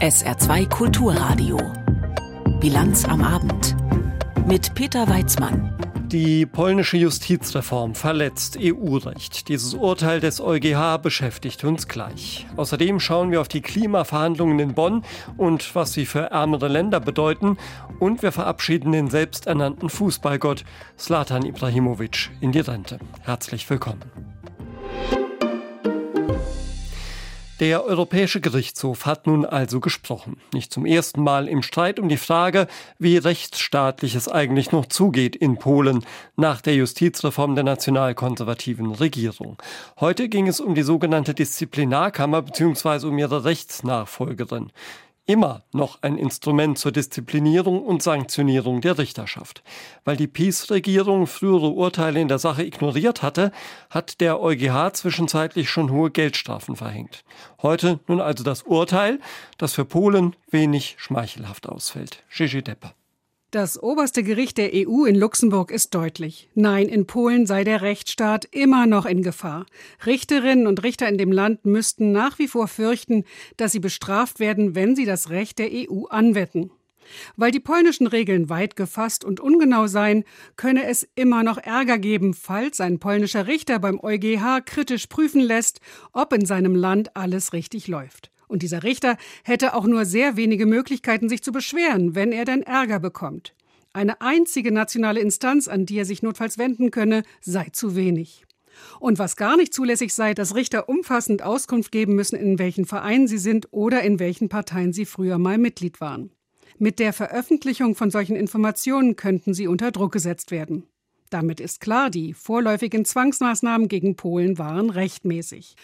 SR2 Kulturradio. Bilanz am Abend. Mit Peter Weizmann. Die polnische Justizreform verletzt EU-Recht. Dieses Urteil des EuGH beschäftigt uns gleich. Außerdem schauen wir auf die Klimaverhandlungen in Bonn und was sie für ärmere Länder bedeuten. Und wir verabschieden den selbsternannten Fußballgott Slatan Ibrahimovic in die Rente. Herzlich willkommen. Der Europäische Gerichtshof hat nun also gesprochen. Nicht zum ersten Mal im Streit um die Frage, wie rechtsstaatlich es eigentlich noch zugeht in Polen nach der Justizreform der nationalkonservativen Regierung. Heute ging es um die sogenannte Disziplinarkammer bzw. um ihre Rechtsnachfolgerin immer noch ein Instrument zur Disziplinierung und Sanktionierung der Richterschaft. Weil die Peace-Regierung frühere Urteile in der Sache ignoriert hatte, hat der EuGH zwischenzeitlich schon hohe Geldstrafen verhängt. Heute nun also das Urteil, das für Polen wenig schmeichelhaft ausfällt. Gigi Depper. Das oberste Gericht der EU in Luxemburg ist deutlich. Nein, in Polen sei der Rechtsstaat immer noch in Gefahr. Richterinnen und Richter in dem Land müssten nach wie vor fürchten, dass sie bestraft werden, wenn sie das Recht der EU anwetten. Weil die polnischen Regeln weit gefasst und ungenau seien, könne es immer noch Ärger geben, falls ein polnischer Richter beim EuGH kritisch prüfen lässt, ob in seinem Land alles richtig läuft. Und dieser Richter hätte auch nur sehr wenige Möglichkeiten, sich zu beschweren, wenn er dann Ärger bekommt. Eine einzige nationale Instanz, an die er sich notfalls wenden könne, sei zu wenig. Und was gar nicht zulässig sei, dass Richter umfassend Auskunft geben müssen, in welchen Vereinen sie sind oder in welchen Parteien sie früher mal Mitglied waren. Mit der Veröffentlichung von solchen Informationen könnten sie unter Druck gesetzt werden. Damit ist klar, die vorläufigen Zwangsmaßnahmen gegen Polen waren rechtmäßig.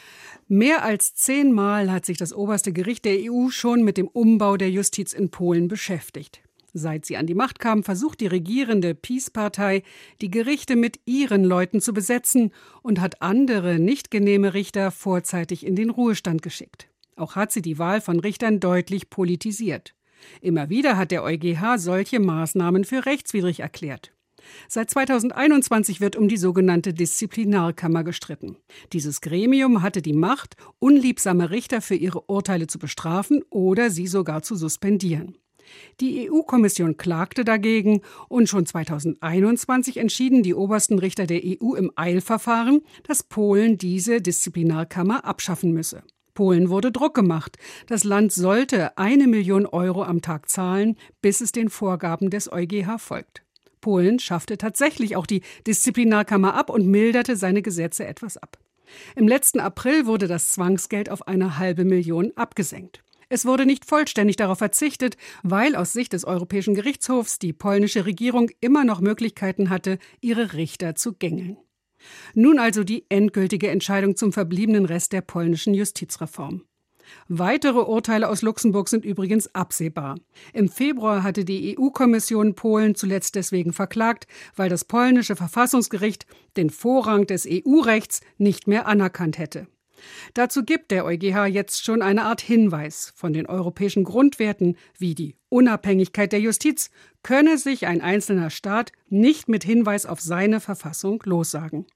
Mehr als zehnmal hat sich das oberste Gericht der EU schon mit dem Umbau der Justiz in Polen beschäftigt. Seit sie an die Macht kam, versucht die regierende Peace-Partei, die Gerichte mit ihren Leuten zu besetzen und hat andere nicht genehme Richter vorzeitig in den Ruhestand geschickt. Auch hat sie die Wahl von Richtern deutlich politisiert. Immer wieder hat der EuGH solche Maßnahmen für rechtswidrig erklärt. Seit 2021 wird um die sogenannte Disziplinarkammer gestritten. Dieses Gremium hatte die Macht, unliebsame Richter für ihre Urteile zu bestrafen oder sie sogar zu suspendieren. Die EU-Kommission klagte dagegen und schon 2021 entschieden die obersten Richter der EU im Eilverfahren, dass Polen diese Disziplinarkammer abschaffen müsse. Polen wurde Druck gemacht. Das Land sollte eine Million Euro am Tag zahlen, bis es den Vorgaben des EuGH folgt. Polen schaffte tatsächlich auch die Disziplinarkammer ab und milderte seine Gesetze etwas ab. Im letzten April wurde das Zwangsgeld auf eine halbe Million abgesenkt. Es wurde nicht vollständig darauf verzichtet, weil aus Sicht des Europäischen Gerichtshofs die polnische Regierung immer noch Möglichkeiten hatte, ihre Richter zu gängeln. Nun also die endgültige Entscheidung zum verbliebenen Rest der polnischen Justizreform. Weitere Urteile aus Luxemburg sind übrigens absehbar. Im Februar hatte die EU-Kommission Polen zuletzt deswegen verklagt, weil das polnische Verfassungsgericht den Vorrang des EU-Rechts nicht mehr anerkannt hätte. Dazu gibt der EuGH jetzt schon eine Art Hinweis. Von den europäischen Grundwerten wie die Unabhängigkeit der Justiz könne sich ein einzelner Staat nicht mit Hinweis auf seine Verfassung lossagen.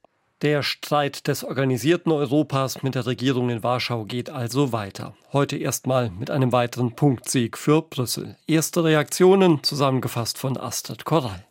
Der Streit des organisierten Europas mit der Regierung in Warschau geht also weiter. Heute erstmal mit einem weiteren Punktsieg für Brüssel. Erste Reaktionen zusammengefasst von Astrid Korall.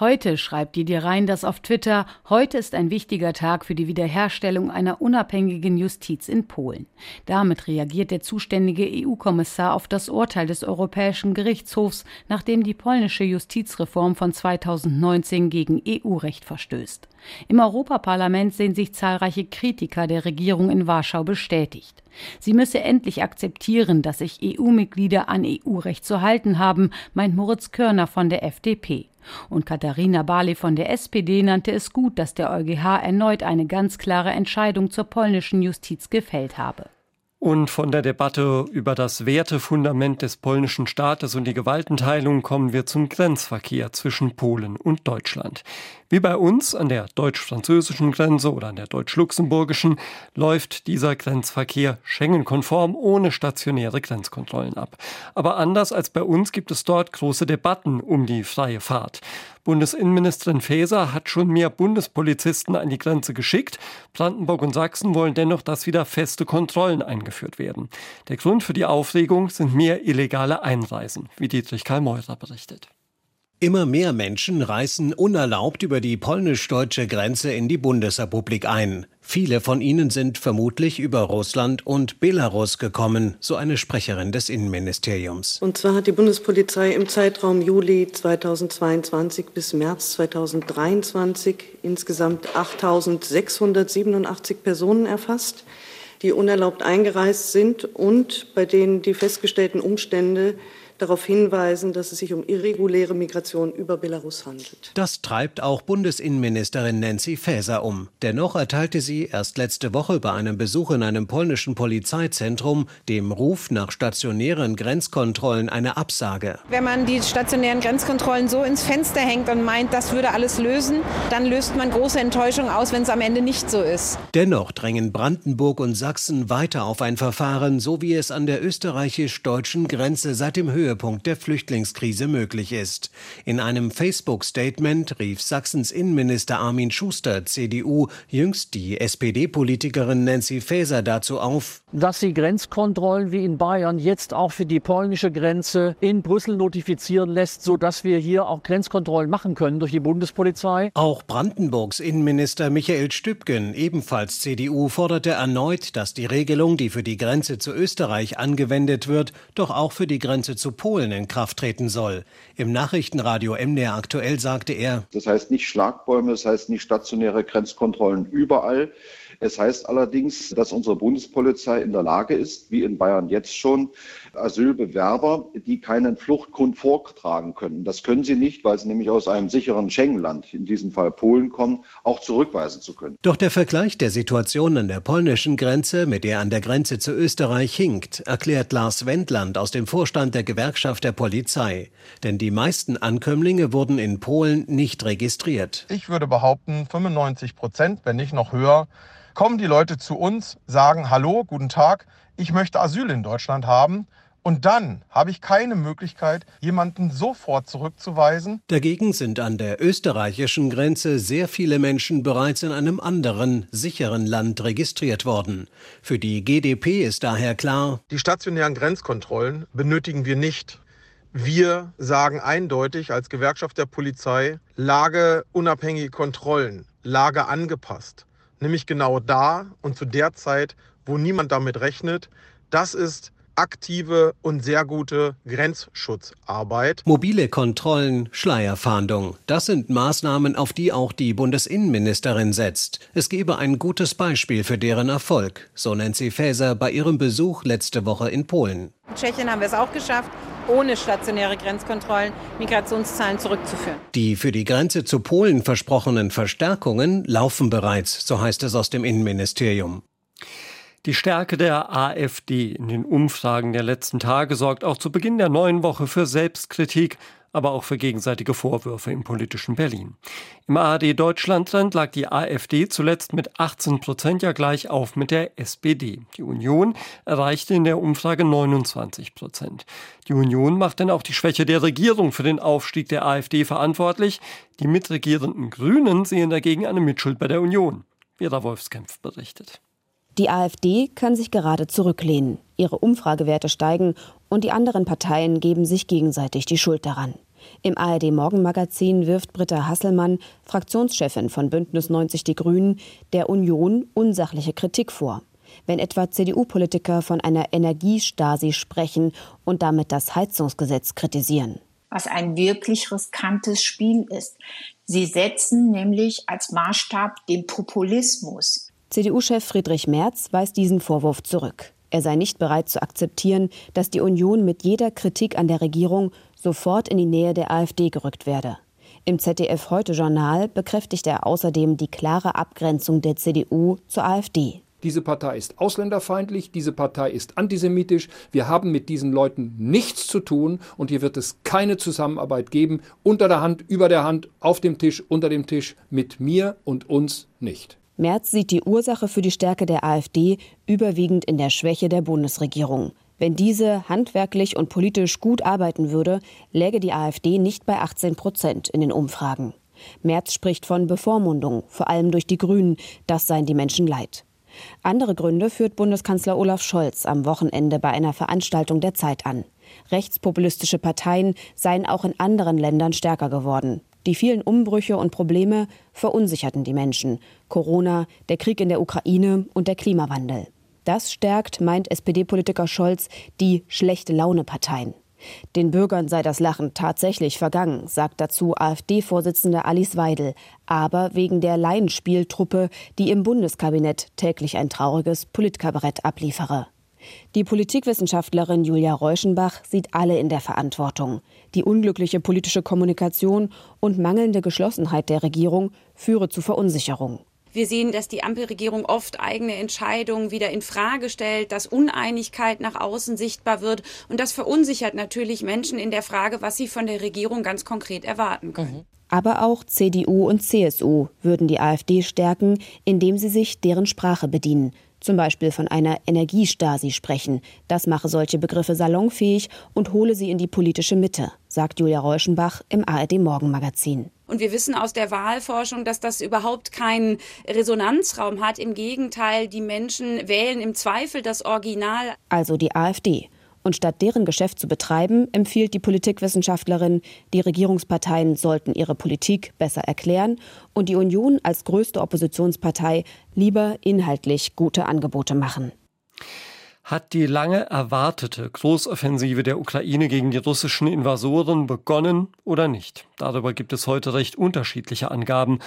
Heute schreibt Didier Reinders auf Twitter, heute ist ein wichtiger Tag für die Wiederherstellung einer unabhängigen Justiz in Polen. Damit reagiert der zuständige EU-Kommissar auf das Urteil des Europäischen Gerichtshofs, nachdem die polnische Justizreform von 2019 gegen EU-Recht verstößt. Im Europaparlament sehen sich zahlreiche Kritiker der Regierung in Warschau bestätigt. Sie müsse endlich akzeptieren, dass sich EU-Mitglieder an EU-Recht zu halten haben, meint Moritz Körner von der FDP. Und Katharina Barley von der SPD nannte es gut, dass der EuGH erneut eine ganz klare Entscheidung zur polnischen Justiz gefällt habe. Und von der Debatte über das Wertefundament des polnischen Staates und die Gewaltenteilung kommen wir zum Grenzverkehr zwischen Polen und Deutschland. Wie bei uns an der deutsch-französischen Grenze oder an der deutsch-luxemburgischen läuft dieser Grenzverkehr Schengen-konform ohne stationäre Grenzkontrollen ab. Aber anders als bei uns gibt es dort große Debatten um die freie Fahrt. Bundesinnenministerin Faeser hat schon mehr Bundespolizisten an die Grenze geschickt. Brandenburg und Sachsen wollen dennoch, dass wieder feste Kontrollen eingeführt werden. Der Grund für die Aufregung sind mehr illegale Einreisen, wie Dietrich Karl Meurer berichtet. Immer mehr Menschen reisen unerlaubt über die polnisch-deutsche Grenze in die Bundesrepublik ein. Viele von ihnen sind vermutlich über Russland und Belarus gekommen, so eine Sprecherin des Innenministeriums. Und zwar hat die Bundespolizei im Zeitraum Juli 2022 bis März 2023 insgesamt 8.687 Personen erfasst, die unerlaubt eingereist sind und bei denen die festgestellten Umstände darauf hinweisen, dass es sich um irreguläre Migration über Belarus handelt. Das treibt auch Bundesinnenministerin Nancy Faeser um. Dennoch erteilte sie erst letzte Woche bei einem Besuch in einem polnischen Polizeizentrum dem Ruf nach stationären Grenzkontrollen eine Absage. Wenn man die stationären Grenzkontrollen so ins Fenster hängt und meint, das würde alles lösen, dann löst man große Enttäuschung aus, wenn es am Ende nicht so ist. Dennoch drängen Brandenburg und Sachsen weiter auf ein Verfahren, so wie es an der österreichisch-deutschen Grenze seit dem Höhe Höhepunkt der Flüchtlingskrise möglich ist. In einem Facebook-Statement rief Sachsens Innenminister Armin Schuster, CDU, jüngst die SPD-Politikerin Nancy Faeser dazu auf, dass sie Grenzkontrollen wie in Bayern jetzt auch für die polnische Grenze in Brüssel notifizieren lässt, sodass wir hier auch Grenzkontrollen machen können durch die Bundespolizei. Auch Brandenburgs Innenminister Michael Stübgen, ebenfalls CDU, forderte erneut, dass die Regelung, die für die Grenze zu Österreich angewendet wird, doch auch für die Grenze zu Polen in Kraft treten soll. Im Nachrichtenradio MDR aktuell sagte er, das heißt nicht Schlagbäume, das heißt nicht stationäre Grenzkontrollen überall. Es heißt allerdings, dass unsere Bundespolizei in der Lage ist, wie in Bayern jetzt schon, Asylbewerber, die keinen Fluchtgrund vortragen können. Das können sie nicht, weil sie nämlich aus einem sicheren Schengen-Land, in diesem Fall Polen, kommen, auch zurückweisen zu können. Doch der Vergleich der Situation an der polnischen Grenze mit der an der Grenze zu Österreich hinkt, erklärt Lars Wendland aus dem Vorstand der Gewerkschaft der Polizei. Denn die meisten Ankömmlinge wurden in Polen nicht registriert. Ich würde behaupten, 95 Prozent, wenn nicht noch höher, kommen die Leute zu uns, sagen Hallo, guten Tag, ich möchte Asyl in Deutschland haben. Und dann habe ich keine Möglichkeit, jemanden sofort zurückzuweisen. Dagegen sind an der österreichischen Grenze sehr viele Menschen bereits in einem anderen, sicheren Land registriert worden. Für die GdP ist daher klar, die stationären Grenzkontrollen benötigen wir nicht. Wir sagen eindeutig als Gewerkschaft der Polizei, lageunabhängige Kontrollen, Lage angepasst nämlich genau da und zu der Zeit, wo niemand damit rechnet. Das ist aktive und sehr gute Grenzschutzarbeit. Mobile Kontrollen, Schleierfahndung, das sind Maßnahmen, auf die auch die Bundesinnenministerin setzt. Es gebe ein gutes Beispiel für deren Erfolg, so Nancy Faeser bei ihrem Besuch letzte Woche in Polen. In Tschechien haben wir es auch geschafft, ohne stationäre Grenzkontrollen Migrationszahlen zurückzuführen. Die für die Grenze zu Polen versprochenen Verstärkungen laufen bereits, so heißt es aus dem Innenministerium. Die Stärke der AfD in den Umfragen der letzten Tage sorgt auch zu Beginn der neuen Woche für Selbstkritik aber auch für gegenseitige Vorwürfe im politischen Berlin. Im ARD Deutschlandland lag die AfD zuletzt mit 18 Prozent ja gleich auf mit der SPD. Die Union erreichte in der Umfrage 29 Prozent. Die Union macht dann auch die Schwäche der Regierung für den Aufstieg der AfD verantwortlich. Die mitregierenden Grünen sehen dagegen eine Mitschuld bei der Union. Vera Wolfskämpf berichtet. Die AfD kann sich gerade zurücklehnen. Ihre Umfragewerte steigen und die anderen Parteien geben sich gegenseitig die Schuld daran. Im ARD Morgenmagazin wirft Britta Hasselmann, Fraktionschefin von Bündnis 90 Die Grünen, der Union unsachliche Kritik vor. Wenn etwa CDU-Politiker von einer Energiestasi sprechen und damit das Heizungsgesetz kritisieren. Was ein wirklich riskantes Spiel ist. Sie setzen nämlich als Maßstab den Populismus. CDU-Chef Friedrich Merz weist diesen Vorwurf zurück. Er sei nicht bereit zu akzeptieren, dass die Union mit jeder Kritik an der Regierung sofort in die Nähe der AfD gerückt werde. Im ZDF Heute Journal bekräftigt er außerdem die klare Abgrenzung der CDU zur AfD. Diese Partei ist ausländerfeindlich, diese Partei ist antisemitisch. Wir haben mit diesen Leuten nichts zu tun und hier wird es keine Zusammenarbeit geben, unter der Hand, über der Hand, auf dem Tisch, unter dem Tisch, mit mir und uns nicht. Merz sieht die Ursache für die Stärke der AfD überwiegend in der Schwäche der Bundesregierung. Wenn diese handwerklich und politisch gut arbeiten würde, läge die AfD nicht bei 18 Prozent in den Umfragen. Merz spricht von Bevormundung, vor allem durch die Grünen. Das seien die Menschen leid. Andere Gründe führt Bundeskanzler Olaf Scholz am Wochenende bei einer Veranstaltung der Zeit an. Rechtspopulistische Parteien seien auch in anderen Ländern stärker geworden. Die vielen Umbrüche und Probleme verunsicherten die Menschen. Corona, der Krieg in der Ukraine und der Klimawandel. Das stärkt, meint SPD-Politiker Scholz, die schlechte Laune-Parteien. Den Bürgern sei das Lachen tatsächlich vergangen, sagt dazu AfD-Vorsitzende Alice Weidel, aber wegen der Laienspieltruppe, die im Bundeskabinett täglich ein trauriges Politkabarett abliefere. Die Politikwissenschaftlerin Julia Reuschenbach sieht alle in der Verantwortung. Die unglückliche politische Kommunikation und mangelnde Geschlossenheit der Regierung führe zu Verunsicherung. Wir sehen, dass die Ampelregierung oft eigene Entscheidungen wieder in Frage stellt, dass Uneinigkeit nach außen sichtbar wird. Und das verunsichert natürlich Menschen in der Frage, was sie von der Regierung ganz konkret erwarten können. Mhm. Aber auch CDU und CSU würden die AfD stärken, indem sie sich deren Sprache bedienen zum Beispiel von einer Energiestasi sprechen. Das mache solche Begriffe salonfähig und hole sie in die politische Mitte, sagt Julia Reuschenbach im ARD Morgenmagazin. Und wir wissen aus der Wahlforschung, dass das überhaupt keinen Resonanzraum hat. Im Gegenteil, die Menschen wählen im Zweifel das Original. Also die AfD. Und statt deren Geschäft zu betreiben, empfiehlt die Politikwissenschaftlerin, die Regierungsparteien sollten ihre Politik besser erklären und die Union als größte Oppositionspartei lieber inhaltlich gute Angebote machen. Hat die lange erwartete Großoffensive der Ukraine gegen die russischen Invasoren begonnen oder nicht? Darüber gibt es heute recht unterschiedliche Angaben.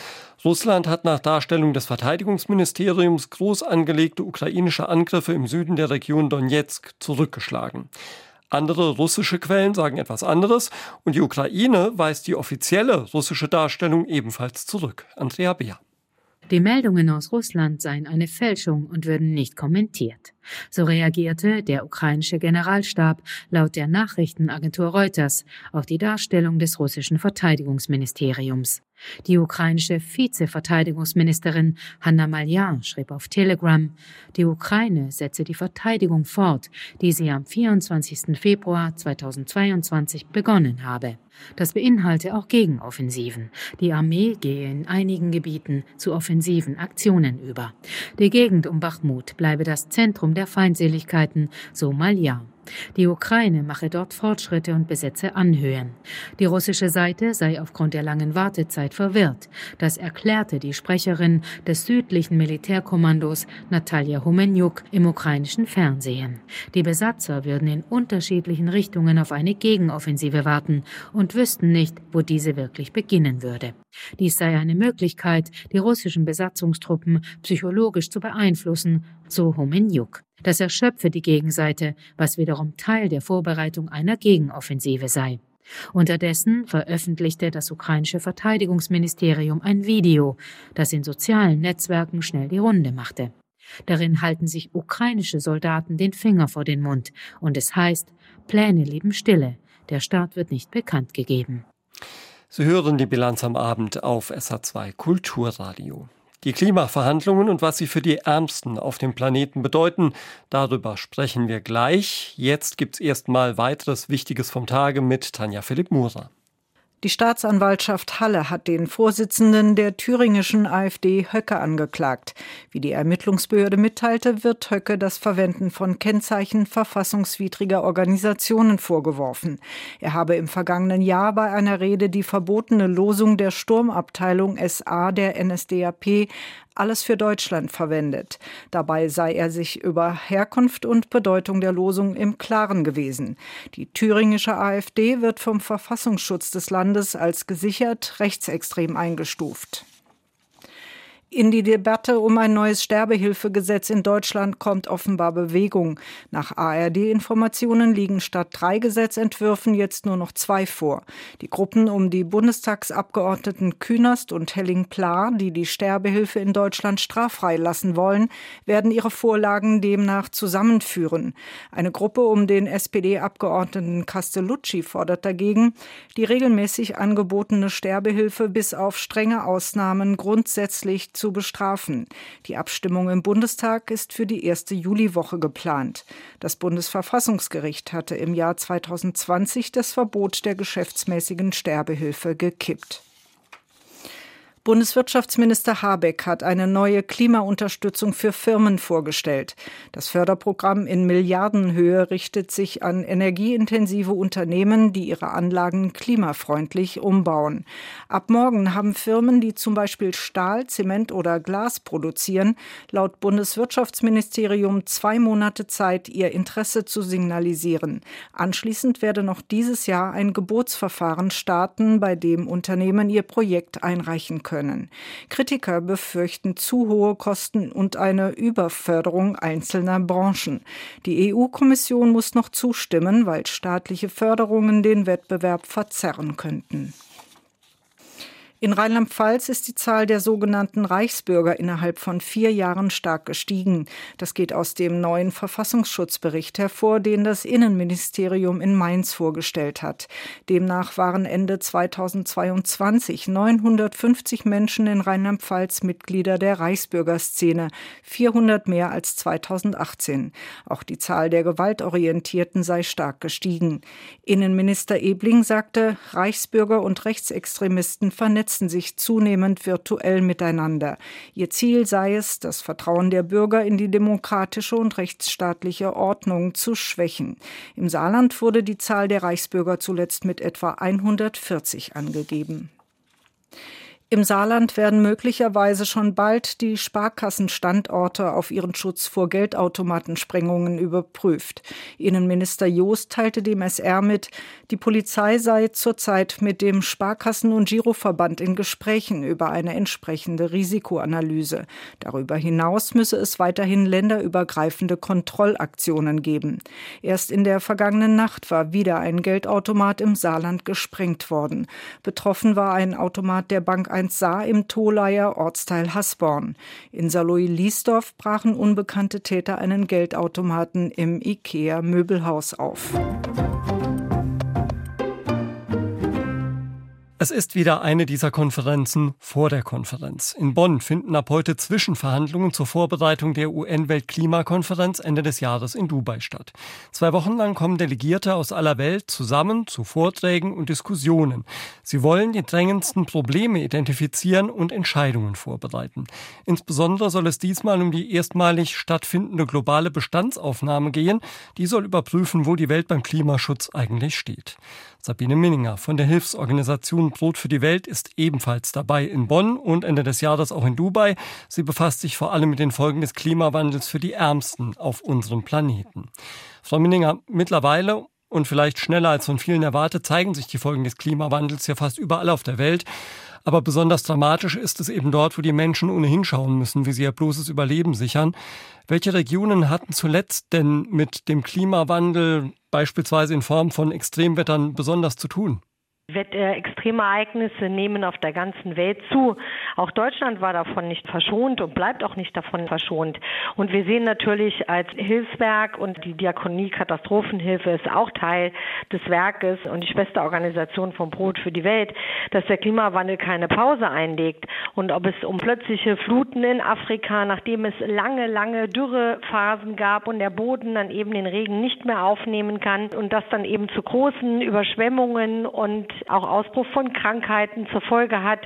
Russland hat nach Darstellung des Verteidigungsministeriums groß angelegte ukrainische Angriffe im Süden der Region Donetsk zurückgeschlagen. Andere russische Quellen sagen etwas anderes und die Ukraine weist die offizielle russische Darstellung ebenfalls zurück. Andrea Beer. Die Meldungen aus Russland seien eine Fälschung und würden nicht kommentiert. So reagierte der ukrainische Generalstab laut der Nachrichtenagentur Reuters auf die Darstellung des russischen Verteidigungsministeriums. Die ukrainische Vizeverteidigungsministerin Hanna Malyan schrieb auf Telegram, die Ukraine setze die Verteidigung fort, die sie am 24. Februar 2022 begonnen habe. Das beinhalte auch Gegenoffensiven. Die Armee gehe in einigen Gebieten zu offensiven Aktionen über. Die Gegend um Bachmut bleibe das Zentrum der Feindseligkeiten, so Malyan. Die Ukraine mache dort Fortschritte und besetze Anhöhen. Die russische Seite sei aufgrund der langen Wartezeit verwirrt. Das erklärte die Sprecherin des südlichen Militärkommandos Natalia Humenjuk im ukrainischen Fernsehen. Die Besatzer würden in unterschiedlichen Richtungen auf eine Gegenoffensive warten und wüssten nicht, wo diese wirklich beginnen würde. Dies sei eine Möglichkeit, die russischen Besatzungstruppen psychologisch zu beeinflussen, so Humenjuk. Das erschöpfe die Gegenseite, was wiederum Teil der Vorbereitung einer Gegenoffensive sei. Unterdessen veröffentlichte das ukrainische Verteidigungsministerium ein Video, das in sozialen Netzwerken schnell die Runde machte. Darin halten sich ukrainische Soldaten den Finger vor den Mund und es heißt, Pläne leben stille, der Start wird nicht bekannt gegeben. Sie hören die Bilanz am Abend auf SA2 Kulturradio. Die Klimaverhandlungen und was sie für die Ärmsten auf dem Planeten bedeuten, darüber sprechen wir gleich. Jetzt gibt's erstmal weiteres Wichtiges vom Tage mit Tanja Philipp Murer. Die Staatsanwaltschaft Halle hat den Vorsitzenden der thüringischen AfD Höcke angeklagt. Wie die Ermittlungsbehörde mitteilte, wird Höcke das Verwenden von Kennzeichen verfassungswidriger Organisationen vorgeworfen. Er habe im vergangenen Jahr bei einer Rede die verbotene Losung der Sturmabteilung SA der NSDAP alles für Deutschland verwendet. Dabei sei er sich über Herkunft und Bedeutung der Losung im Klaren gewesen. Die thüringische AfD wird vom Verfassungsschutz des Landes als gesichert rechtsextrem eingestuft. In die Debatte um ein neues Sterbehilfegesetz in Deutschland kommt offenbar Bewegung. Nach ARD-Informationen liegen statt drei Gesetzentwürfen jetzt nur noch zwei vor. Die Gruppen um die Bundestagsabgeordneten Künast und Helling-Pla, die die Sterbehilfe in Deutschland straffrei lassen wollen, werden ihre Vorlagen demnach zusammenführen. Eine Gruppe um den SPD-Abgeordneten Castellucci fordert dagegen, die regelmäßig angebotene Sterbehilfe bis auf strenge Ausnahmen grundsätzlich zu zu bestrafen. Die Abstimmung im Bundestag ist für die erste Juliwoche geplant. Das Bundesverfassungsgericht hatte im Jahr 2020 das Verbot der geschäftsmäßigen Sterbehilfe gekippt. Bundeswirtschaftsminister Habeck hat eine neue Klimaunterstützung für Firmen vorgestellt. Das Förderprogramm in Milliardenhöhe richtet sich an energieintensive Unternehmen, die ihre Anlagen klimafreundlich umbauen. Ab morgen haben Firmen, die zum Beispiel Stahl, Zement oder Glas produzieren, laut Bundeswirtschaftsministerium zwei Monate Zeit, ihr Interesse zu signalisieren. Anschließend werde noch dieses Jahr ein Gebotsverfahren starten, bei dem Unternehmen ihr Projekt einreichen können können. Kritiker befürchten zu hohe Kosten und eine Überförderung einzelner Branchen. Die EU-Kommission muss noch zustimmen, weil staatliche Förderungen den Wettbewerb verzerren könnten. In Rheinland-Pfalz ist die Zahl der sogenannten Reichsbürger innerhalb von vier Jahren stark gestiegen. Das geht aus dem neuen Verfassungsschutzbericht hervor, den das Innenministerium in Mainz vorgestellt hat. Demnach waren Ende 2022 950 Menschen in Rheinland-Pfalz Mitglieder der Reichsbürgerszene, 400 mehr als 2018. Auch die Zahl der Gewaltorientierten sei stark gestiegen. Innenminister Ebling sagte, Reichsbürger und Rechtsextremisten vernetzen vernetzen sich zunehmend virtuell miteinander. Ihr Ziel sei es, das Vertrauen der Bürger in die demokratische und rechtsstaatliche Ordnung zu schwächen. Im Saarland wurde die Zahl der Reichsbürger zuletzt mit etwa 140 angegeben. Im Saarland werden möglicherweise schon bald die Sparkassenstandorte auf ihren Schutz vor Geldautomatensprengungen überprüft. Innenminister Joost teilte dem SR mit, die Polizei sei zurzeit mit dem Sparkassen- und Giroverband in Gesprächen über eine entsprechende Risikoanalyse. Darüber hinaus müsse es weiterhin länderübergreifende Kontrollaktionen geben. Erst in der vergangenen Nacht war wieder ein Geldautomat im Saarland gesprengt worden. Betroffen war ein Automat der Bank 1 Saar im Tholeier Ortsteil Hasborn. In Saloy-Liesdorf brachen unbekannte Täter einen Geldautomaten im IKEA-Möbelhaus auf. Es ist wieder eine dieser Konferenzen vor der Konferenz. In Bonn finden ab heute Zwischenverhandlungen zur Vorbereitung der UN-Weltklimakonferenz Ende des Jahres in Dubai statt. Zwei Wochen lang kommen Delegierte aus aller Welt zusammen zu Vorträgen und Diskussionen. Sie wollen die drängendsten Probleme identifizieren und Entscheidungen vorbereiten. Insbesondere soll es diesmal um die erstmalig stattfindende globale Bestandsaufnahme gehen. Die soll überprüfen, wo die Welt beim Klimaschutz eigentlich steht. Sabine Minninger von der Hilfsorganisation Brot für die Welt ist ebenfalls dabei in Bonn und Ende des Jahres auch in Dubai. Sie befasst sich vor allem mit den Folgen des Klimawandels für die Ärmsten auf unserem Planeten. Frau Minninger, mittlerweile und vielleicht schneller als von vielen erwartet, zeigen sich die Folgen des Klimawandels ja fast überall auf der Welt. Aber besonders dramatisch ist es eben dort, wo die Menschen ohnehin schauen müssen, wie sie ihr bloßes Überleben sichern. Welche Regionen hatten zuletzt denn mit dem Klimawandel beispielsweise in Form von Extremwettern besonders zu tun? Extremereignisse nehmen auf der ganzen Welt zu. Auch Deutschland war davon nicht verschont und bleibt auch nicht davon verschont. Und wir sehen natürlich als Hilfswerk und die Diakonie Katastrophenhilfe ist auch Teil des Werkes und die Schwesterorganisation vom Brot für die Welt, dass der Klimawandel keine Pause einlegt. Und ob es um plötzliche Fluten in Afrika, nachdem es lange, lange Dürrephasen gab und der Boden dann eben den Regen nicht mehr aufnehmen kann und das dann eben zu großen Überschwemmungen und auch Ausbruch von Krankheiten zur Folge hat.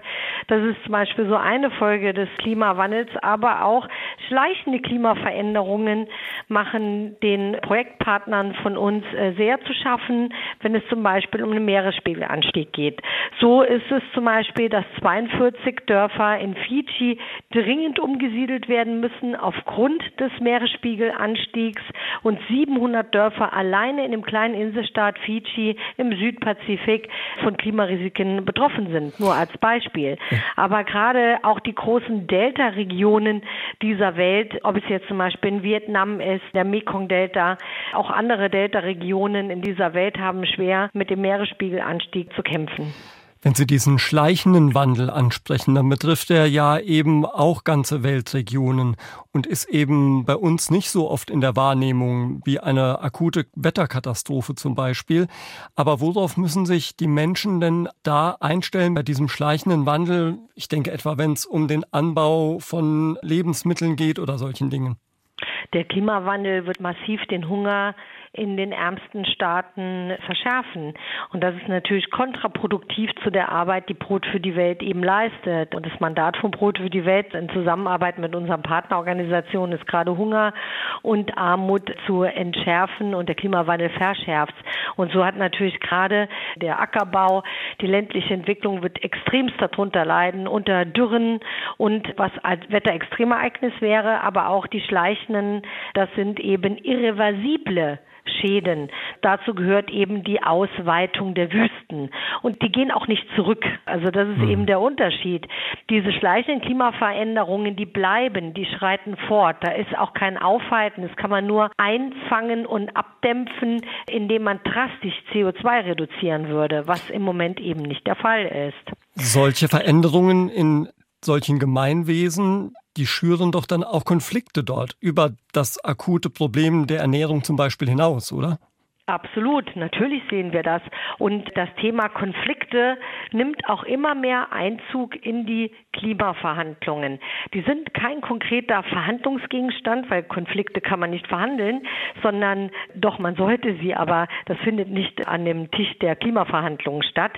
Das ist zum Beispiel so eine Folge des Klimawandels, aber auch schleichende Klimaveränderungen machen den Projektpartnern von uns äh, sehr zu schaffen, wenn es zum Beispiel um den Meeresspiegelanstieg geht. So ist es zum Beispiel, dass 42 Dörfer in Fidschi dringend umgesiedelt werden müssen aufgrund des Meeresspiegelanstiegs und 700 Dörfer alleine in dem kleinen Inselstaat Fidschi im Südpazifik von Klimarisiken betroffen sind, nur als Beispiel. Aber gerade auch die großen Delta-Regionen dieser Welt, ob es jetzt zum Beispiel in Vietnam ist, der Mekong-Delta, auch andere Delta-Regionen in dieser Welt haben schwer mit dem Meeresspiegelanstieg zu kämpfen. Wenn Sie diesen schleichenden Wandel ansprechen, dann betrifft er ja eben auch ganze Weltregionen und ist eben bei uns nicht so oft in der Wahrnehmung wie eine akute Wetterkatastrophe zum Beispiel. Aber worauf müssen sich die Menschen denn da einstellen bei diesem schleichenden Wandel? Ich denke etwa, wenn es um den Anbau von Lebensmitteln geht oder solchen Dingen. Der Klimawandel wird massiv den Hunger in den ärmsten Staaten verschärfen. Und das ist natürlich kontraproduktiv zu der Arbeit, die Brot für die Welt eben leistet. Und das Mandat von Brot für die Welt in Zusammenarbeit mit unseren Partnerorganisationen ist gerade Hunger und Armut zu entschärfen und der Klimawandel verschärft. Und so hat natürlich gerade der Ackerbau, die ländliche Entwicklung wird extremst darunter leiden, unter Dürren und was als Wetterextremereignis wäre, aber auch die schleichenden, das sind eben irreversible Schäden. Dazu gehört eben die Ausweitung der Wüsten. Und die gehen auch nicht zurück. Also das ist mhm. eben der Unterschied. Diese schleichenden Klimaveränderungen, die bleiben, die schreiten fort. Da ist auch kein Aufhalten. Das kann man nur einfangen und abdämpfen, indem man drastisch CO2 reduzieren würde, was im Moment eben nicht der Fall ist. Solche Veränderungen in solchen Gemeinwesen, die schüren doch dann auch Konflikte dort über das akute Problem der Ernährung zum Beispiel hinaus, oder? Absolut, natürlich sehen wir das. Und das Thema Konflikte nimmt auch immer mehr Einzug in die Klimaverhandlungen. Die sind kein konkreter Verhandlungsgegenstand, weil Konflikte kann man nicht verhandeln, sondern doch, man sollte sie, aber das findet nicht an dem Tisch der Klimaverhandlungen statt.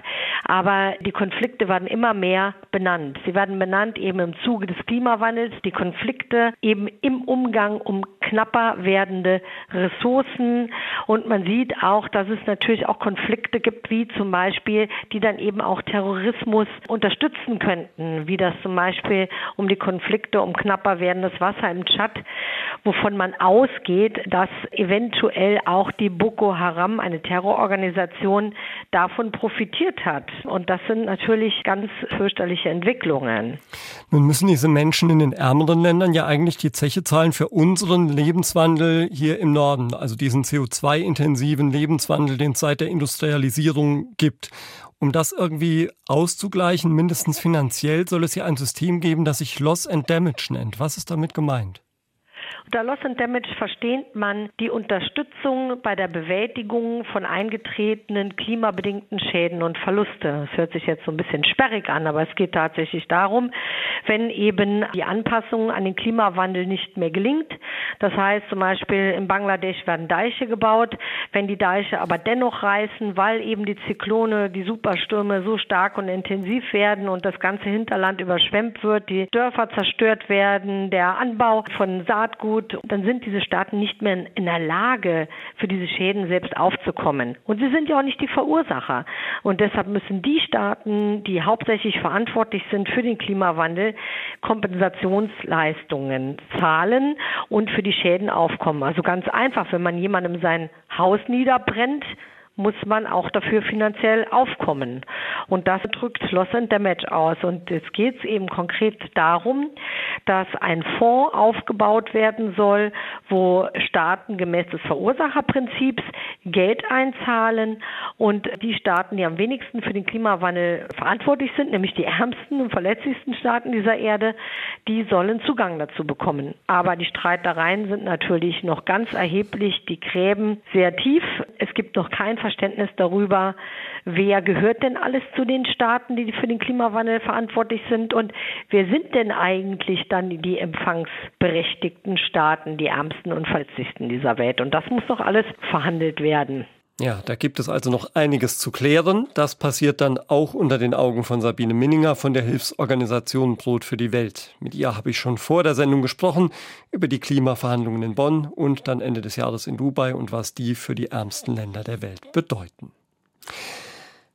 Aber die Konflikte werden immer mehr benannt. Sie werden benannt eben im Zuge des Klimawandels, die Konflikte eben im Umgang um knapper werdende Ressourcen und man sieht, auch, dass es natürlich auch Konflikte gibt, wie zum Beispiel, die dann eben auch Terrorismus unterstützen könnten, wie das zum Beispiel um die Konflikte um knapper werdendes Wasser im Tschad, wovon man ausgeht, dass eventuell auch die Boko Haram, eine Terrororganisation, davon profitiert hat. Und das sind natürlich ganz fürchterliche Entwicklungen. Nun müssen diese Menschen in den ärmeren Ländern ja eigentlich die Zeche zahlen für unseren Lebenswandel hier im Norden, also diesen CO2-intensiven intensiven Lebenswandel, den es seit der Industrialisierung gibt. Um das irgendwie auszugleichen, mindestens finanziell, soll es ja ein System geben, das sich Loss and Damage nennt. Was ist damit gemeint? Unter Loss and Damage versteht man die Unterstützung bei der Bewältigung von eingetretenen klimabedingten Schäden und Verluste. Das hört sich jetzt so ein bisschen sperrig an, aber es geht tatsächlich darum, wenn eben die Anpassung an den Klimawandel nicht mehr gelingt. Das heißt zum Beispiel in Bangladesch werden Deiche gebaut, wenn die Deiche aber dennoch reißen, weil eben die Zyklone, die Superstürme so stark und intensiv werden und das ganze Hinterland überschwemmt wird, die Dörfer zerstört werden, der Anbau von Saatgut Armut, dann sind diese Staaten nicht mehr in der Lage, für diese Schäden selbst aufzukommen. Und sie sind ja auch nicht die Verursacher. Und deshalb müssen die Staaten, die hauptsächlich verantwortlich sind für den Klimawandel, Kompensationsleistungen zahlen und für die Schäden aufkommen. Also ganz einfach, wenn man jemandem sein Haus niederbrennt, muss man auch dafür finanziell aufkommen. Und das drückt Loss and Damage aus. Und jetzt geht es eben konkret darum, dass ein Fonds aufgebaut werden soll, wo Staaten gemäß des Verursacherprinzips Geld einzahlen und die Staaten, die am wenigsten für den Klimawandel verantwortlich sind, nämlich die ärmsten und verletzlichsten Staaten dieser Erde, die sollen Zugang dazu bekommen. Aber die Streitereien sind natürlich noch ganz erheblich, die Gräben sehr tief. Es gibt noch kein Verständnis darüber, wer gehört denn alles zu den Staaten, die für den Klimawandel verantwortlich sind und wer sind denn eigentlich dann die empfangsberechtigten Staaten, die ärmsten und verletzlichsten dieser Welt. Und das muss noch alles verhandelt werden. Ja, da gibt es also noch einiges zu klären. Das passiert dann auch unter den Augen von Sabine Minninger von der Hilfsorganisation Brot für die Welt. Mit ihr habe ich schon vor der Sendung gesprochen über die Klimaverhandlungen in Bonn und dann Ende des Jahres in Dubai und was die für die ärmsten Länder der Welt bedeuten.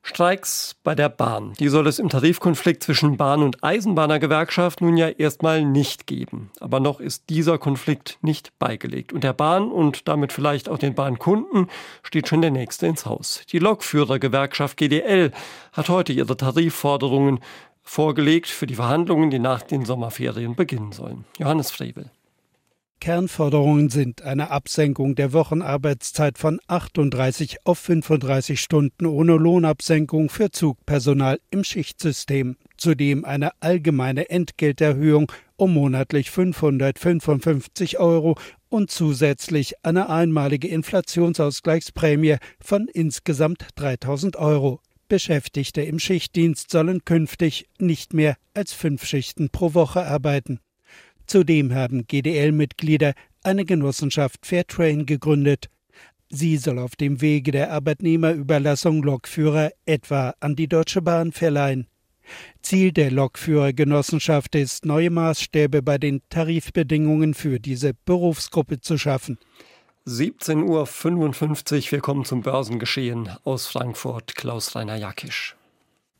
Streiks bei der Bahn. Die soll es im Tarifkonflikt zwischen Bahn- und Eisenbahnergewerkschaft nun ja erstmal nicht geben. Aber noch ist dieser Konflikt nicht beigelegt. Und der Bahn und damit vielleicht auch den Bahnkunden steht schon der nächste ins Haus. Die Lokführergewerkschaft GDL hat heute ihre Tarifforderungen vorgelegt für die Verhandlungen, die nach den Sommerferien beginnen sollen. Johannes Frevel. Kernforderungen sind eine Absenkung der Wochenarbeitszeit von 38 auf 35 Stunden ohne Lohnabsenkung für Zugpersonal im Schichtsystem, zudem eine allgemeine Entgelterhöhung um monatlich 555 Euro und zusätzlich eine einmalige Inflationsausgleichsprämie von insgesamt 3000 Euro. Beschäftigte im Schichtdienst sollen künftig nicht mehr als fünf Schichten pro Woche arbeiten. Zudem haben GDL-Mitglieder eine Genossenschaft Fairtrain gegründet. Sie soll auf dem Wege der Arbeitnehmerüberlassung Lokführer etwa an die Deutsche Bahn verleihen. Ziel der Lokführergenossenschaft ist, neue Maßstäbe bei den Tarifbedingungen für diese Berufsgruppe zu schaffen. 17.55 Uhr, wir kommen zum Börsengeschehen aus Frankfurt. Klaus-Rainer Jakisch.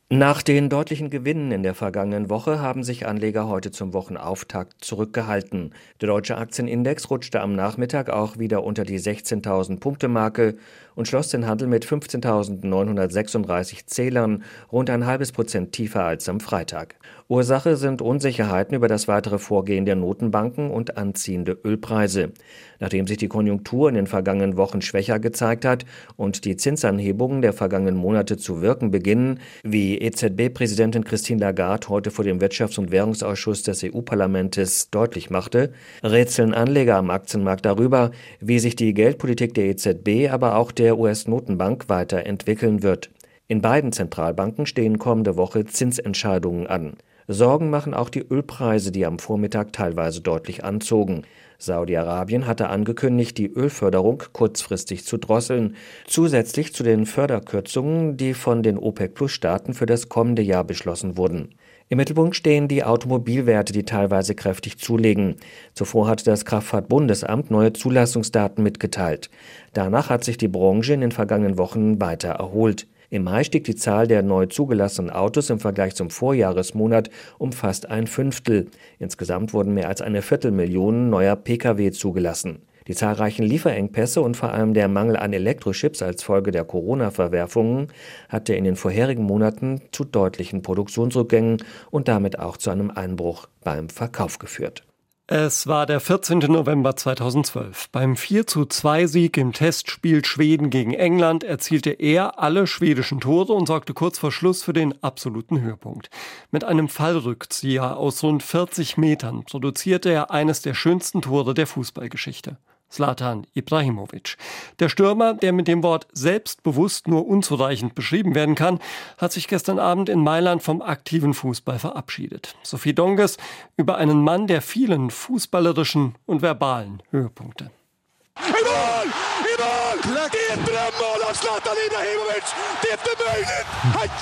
Nach den deutlichen Gewinnen in der vergangenen Woche haben sich Anleger heute zum Wochenauftakt zurückgehalten. Der deutsche Aktienindex rutschte am Nachmittag auch wieder unter die 16.000 Punkte Marke und schloss den Handel mit 15.936 Zählern, rund ein halbes Prozent tiefer als am Freitag. Ursache sind Unsicherheiten über das weitere Vorgehen der Notenbanken und anziehende Ölpreise. Nachdem sich die Konjunktur in den vergangenen Wochen schwächer gezeigt hat und die Zinsanhebungen der vergangenen Monate zu wirken beginnen, wie EZB-Präsidentin Christine Lagarde heute vor dem Wirtschafts- und Währungsausschuss des EU-Parlaments deutlich machte, rätseln Anleger am Aktienmarkt darüber, wie sich die Geldpolitik der EZB, aber auch der US-Notenbank weiterentwickeln wird. In beiden Zentralbanken stehen kommende Woche Zinsentscheidungen an. Sorgen machen auch die Ölpreise, die am Vormittag teilweise deutlich anzogen. Saudi-Arabien hatte angekündigt, die Ölförderung kurzfristig zu drosseln, zusätzlich zu den Förderkürzungen, die von den OPEC-Plus-Staaten für das kommende Jahr beschlossen wurden. Im Mittelpunkt stehen die Automobilwerte, die teilweise kräftig zulegen. Zuvor hatte das Kraftfahrtbundesamt neue Zulassungsdaten mitgeteilt. Danach hat sich die Branche in den vergangenen Wochen weiter erholt. Im Mai stieg die Zahl der neu zugelassenen Autos im Vergleich zum Vorjahresmonat um fast ein Fünftel. Insgesamt wurden mehr als eine Viertelmillion neuer Pkw zugelassen. Die zahlreichen Lieferengpässe und vor allem der Mangel an Elektrochips als Folge der Corona-Verwerfungen hatte in den vorherigen Monaten zu deutlichen Produktionsrückgängen und damit auch zu einem Einbruch beim Verkauf geführt. Es war der 14. November 2012. Beim 4 zu 2 Sieg im Testspiel Schweden gegen England erzielte er alle schwedischen Tore und sorgte kurz vor Schluss für den absoluten Höhepunkt. Mit einem Fallrückzieher aus rund 40 Metern produzierte er eines der schönsten Tore der Fußballgeschichte. Slatan Ibrahimovic. Der Stürmer, der mit dem Wort selbstbewusst nur unzureichend beschrieben werden kann, hat sich gestern Abend in Mailand vom aktiven Fußball verabschiedet. Sophie Donges über einen Mann der vielen fußballerischen und verbalen Höhepunkte.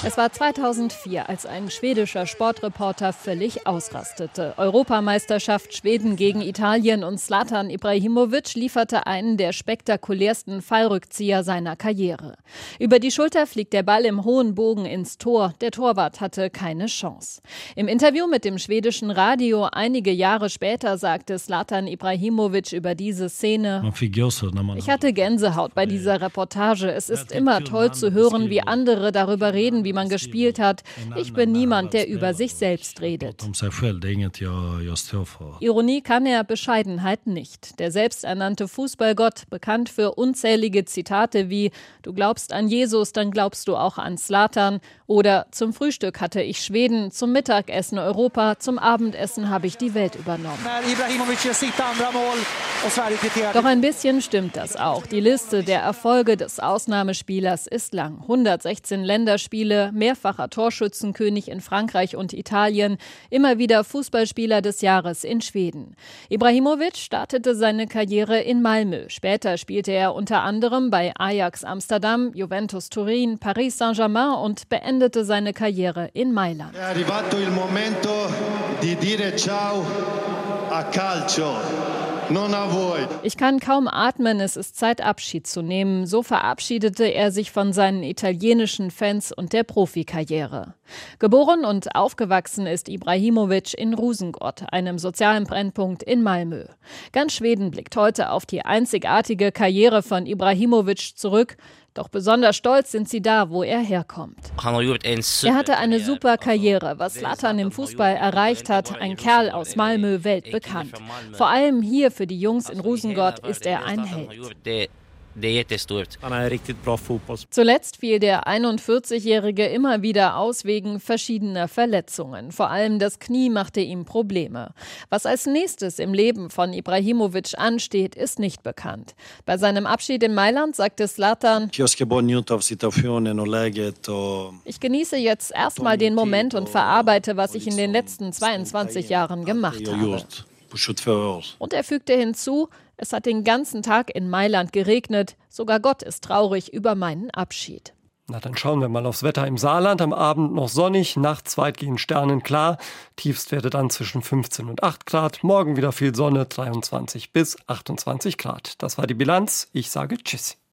Es war 2004, als ein schwedischer Sportreporter völlig ausrastete. Europameisterschaft Schweden gegen Italien und Slatan Ibrahimovic lieferte einen der spektakulärsten Fallrückzieher seiner Karriere. Über die Schulter fliegt der Ball im hohen Bogen ins Tor. Der Torwart hatte keine Chance. Im Interview mit dem schwedischen Radio einige Jahre später sagte Slatan Ibrahimovic über diese Szene: Ich hatte Gänsehaut bei dieser Reportage. Es ist immer toll zu hören, wie andere darüber reden, wie man gespielt hat. Ich bin niemand, der über sich selbst redet. Ironie kann er, Bescheidenheit nicht. Der selbsternannte Fußballgott, bekannt für unzählige Zitate wie Du glaubst an Jesus, dann glaubst du auch an Slatan oder Zum Frühstück hatte ich Schweden, zum Mittagessen Europa, zum Abendessen habe ich die Welt übernommen. Doch ein bisschen stimmt das auch. Die Liste der Erfolge des Ausnahmespielers ist lang. 116 Länderspiele, mehrfacher Torschützenkönig in Frankreich und Italien, immer wieder Fußballspieler des Jahres in Schweden. Ibrahimovic startete seine Karriere in Malmö. Später spielte er unter anderem bei Ajax Amsterdam, Juventus Turin, Paris Saint-Germain und beendete seine Karriere in Mailand. È arrivato il momento di dire ciao a calcio. Ich kann kaum atmen, es ist Zeit, Abschied zu nehmen. So verabschiedete er sich von seinen italienischen Fans und der Profikarriere. Geboren und aufgewachsen ist Ibrahimovic in Rusengott, einem sozialen Brennpunkt in Malmö. Ganz Schweden blickt heute auf die einzigartige Karriere von Ibrahimovic zurück. Doch besonders stolz sind sie da, wo er herkommt. Er hatte eine super Karriere, was Latan im Fußball erreicht hat. Ein Kerl aus Malmö, weltbekannt. Vor allem hier für die Jungs in Rosengott ist er ein Held. Det är jättestort. Han är riktigt bra fotbolls. Zuletzt fiel der 41-Jährige immer wieder aus wegen verschiedener Verletzungen. Vor allem das Knie machte ihm Probleme. Was als nächstes im Leben von Ibrahimovic ansteht, ist nicht bekannt. Bei seinem Abschied in Mailand sagte Slatan, ich genieße jetzt erstmal den Moment und verarbeite, was ich in den letzten 22 Jahren gemacht habe. Und er fügte hinzu, Es hat den ganzen Tag in Mailand geregnet. Sogar Gott ist traurig über meinen Abschied. Na, dann schauen wir mal aufs Wetter im Saarland. Am Abend noch sonnig, nachts weitgehend sternenklar. Tiefstwerte dann zwischen 15 und 8 Grad. Morgen wieder viel Sonne, 23 bis 28 Grad. Das war die Bilanz. Ich sage Tschüss.